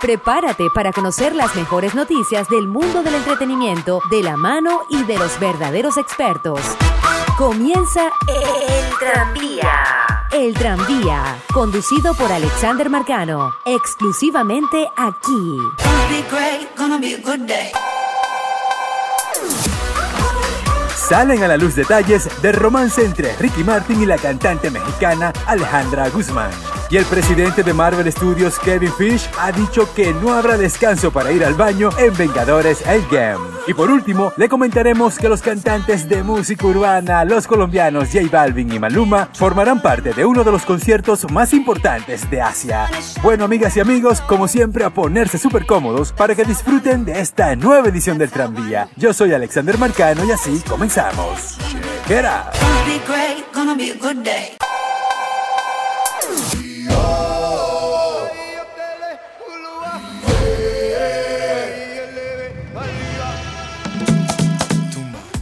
Prepárate para conocer las mejores noticias del mundo del entretenimiento de la mano y de los verdaderos expertos. Comienza El Tranvía. El Tranvía, conducido por Alexander Marcano, exclusivamente aquí. Salen a la luz detalles del romance entre Ricky Martin y la cantante mexicana Alejandra Guzmán. Y el presidente de Marvel Studios, Kevin Fish, ha dicho que no habrá descanso para ir al baño en Vengadores Endgame. Y por último, le comentaremos que los cantantes de música urbana, los colombianos J Balvin y Maluma, formarán parte de uno de los conciertos más importantes de Asia. Bueno, amigas y amigos, como siempre, a ponerse súper cómodos para que disfruten de esta nueva edición del tranvía. Yo soy Alexander Marcano y así comenzamos. Check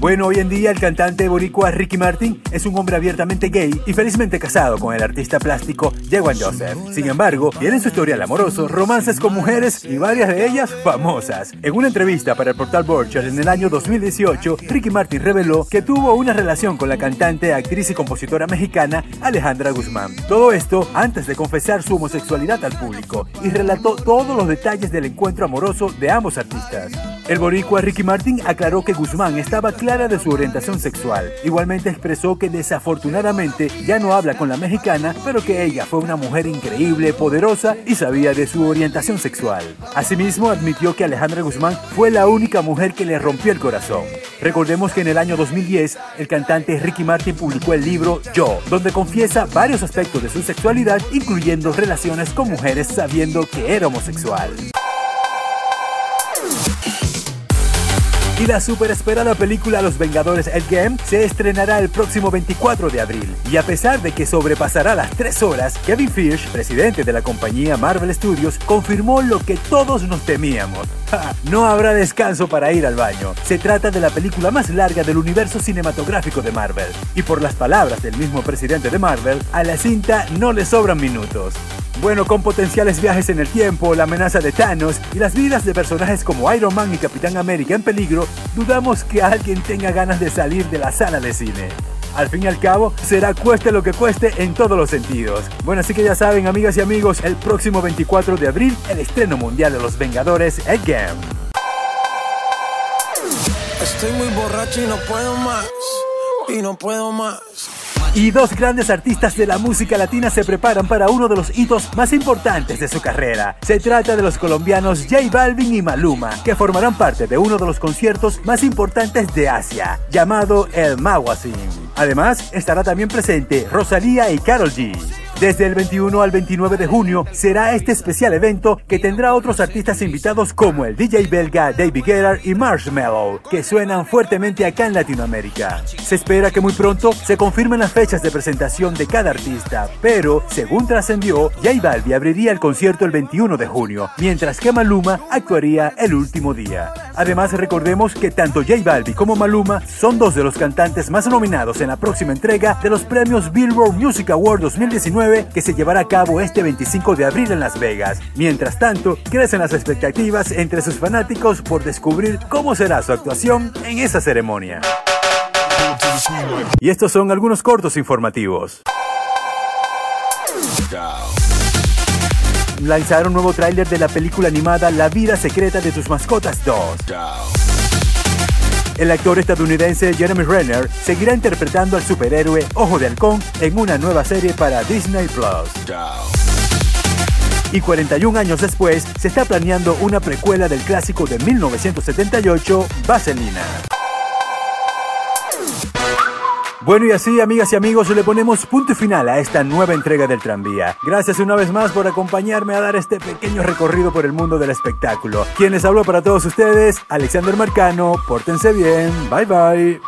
Bueno, hoy en día el cantante boricua Ricky Martin es un hombre abiertamente gay y felizmente casado con el artista plástico Jewan Joseph. Sin embargo, tiene en su historial amoroso romances con mujeres y varias de ellas famosas. En una entrevista para el portal Burcher en el año 2018, Ricky Martin reveló que tuvo una relación con la cantante, actriz y compositora mexicana Alejandra Guzmán. Todo esto antes de confesar su homosexualidad al público y relató todos los detalles del encuentro amoroso de ambos artistas. El boricua Ricky Martin aclaró que Guzmán estaba de su orientación sexual. Igualmente expresó que desafortunadamente ya no habla con la mexicana, pero que ella fue una mujer increíble, poderosa y sabía de su orientación sexual. Asimismo, admitió que Alejandra Guzmán fue la única mujer que le rompió el corazón. Recordemos que en el año 2010, el cantante Ricky Martin publicó el libro Yo, donde confiesa varios aspectos de su sexualidad, incluyendo relaciones con mujeres sabiendo que era homosexual. Y la super esperada película Los Vengadores Endgame se estrenará el próximo 24 de abril. Y a pesar de que sobrepasará las 3 horas, Kevin Fish, presidente de la compañía Marvel Studios, confirmó lo que todos nos temíamos. no habrá descanso para ir al baño. Se trata de la película más larga del universo cinematográfico de Marvel. Y por las palabras del mismo presidente de Marvel, a la cinta no le sobran minutos. Bueno, con potenciales viajes en el tiempo, la amenaza de Thanos y las vidas de personajes como Iron Man y Capitán América en peligro, dudamos que alguien tenga ganas de salir de la sala de cine. Al fin y al cabo, será cueste lo que cueste en todos los sentidos. Bueno, así que ya saben, amigas y amigos, el próximo 24 de abril, el estreno mundial de Los Vengadores Endgame. Estoy muy borracho y no puedo más. Y no puedo más. Y dos grandes artistas de la música latina se preparan para uno de los hitos más importantes de su carrera. Se trata de los colombianos J Balvin y Maluma, que formarán parte de uno de los conciertos más importantes de Asia, llamado el Mawasim. Además, estará también presente Rosalía y Carol G. Desde el 21 al 29 de junio será este especial evento que tendrá otros artistas invitados como el DJ belga David Guetta y Marshmello, que suenan fuertemente acá en Latinoamérica. Se espera que muy pronto se confirmen las fechas de presentación de cada artista, pero según trascendió, J Balvin abriría el concierto el 21 de junio, mientras que Maluma actuaría el último día. Además, recordemos que tanto J Balvin como Maluma son dos de los cantantes más nominados en la próxima entrega de los premios Billboard Music Award 2019 que se llevará a cabo este 25 de abril en Las Vegas. Mientras tanto, crecen las expectativas entre sus fanáticos por descubrir cómo será su actuación en esa ceremonia. Y estos son algunos cortos informativos. Lanzaron un nuevo tráiler de la película animada La vida secreta de tus mascotas 2. El actor estadounidense Jeremy Renner seguirá interpretando al superhéroe Ojo de Halcón en una nueva serie para Disney Plus. Y 41 años después, se está planeando una precuela del clásico de 1978, Vaselina. Bueno y así, amigas y amigos, le ponemos punto final a esta nueva entrega del tranvía. Gracias una vez más por acompañarme a dar este pequeño recorrido por el mundo del espectáculo. Quienes habló para todos ustedes, Alexander Marcano, pórtense bien, bye bye.